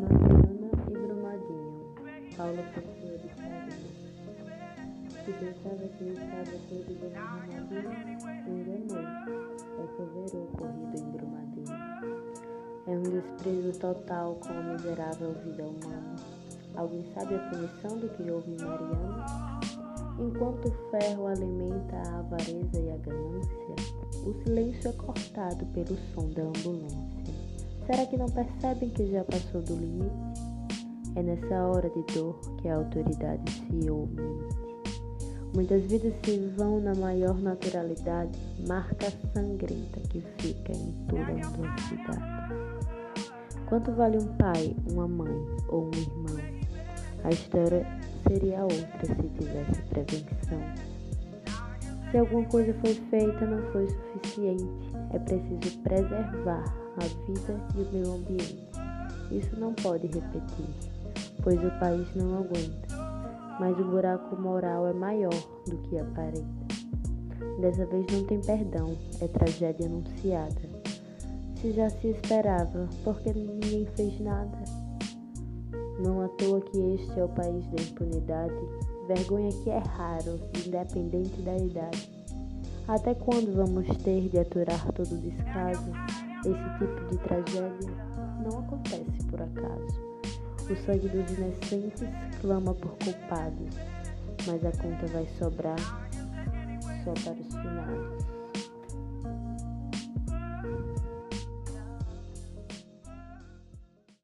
Mariana e Brumadinho. Paula Pessoa de Faria. Se pensava que estava tudo bem em Brumadinho, enganou. É o ocorrido em Brumadinho. É um desprezo total com a miserável vida humana. Alguém sabe a punição do que houve em Mariana? Enquanto o ferro alimenta a avareza e a ganância, o silêncio é cortado pelo som da ambulância. Será que não percebem que já passou do limite? É nessa hora de dor que a autoridade se omite. Muitas vidas se vão na maior naturalidade, marca sangrenta que fica em toda a cidade. Quanto vale um pai, uma mãe ou um irmão? A história seria outra se tivesse prevenção. Se alguma coisa foi feita, não foi suficiente. É preciso preservar a vida e o meio ambiente. Isso não pode repetir, pois o país não aguenta. Mas o buraco moral é maior do que aparenta. Dessa vez não tem perdão, é tragédia anunciada. Se já se esperava, porque ninguém fez nada. Não à toa que este é o país da impunidade, vergonha que é raro, independente da idade. Até quando vamos ter de aturar todo o descaso? Esse tipo de tragédia não acontece por acaso. O sangue dos inocentes clama por culpados, mas a conta vai sobrar só para os finados.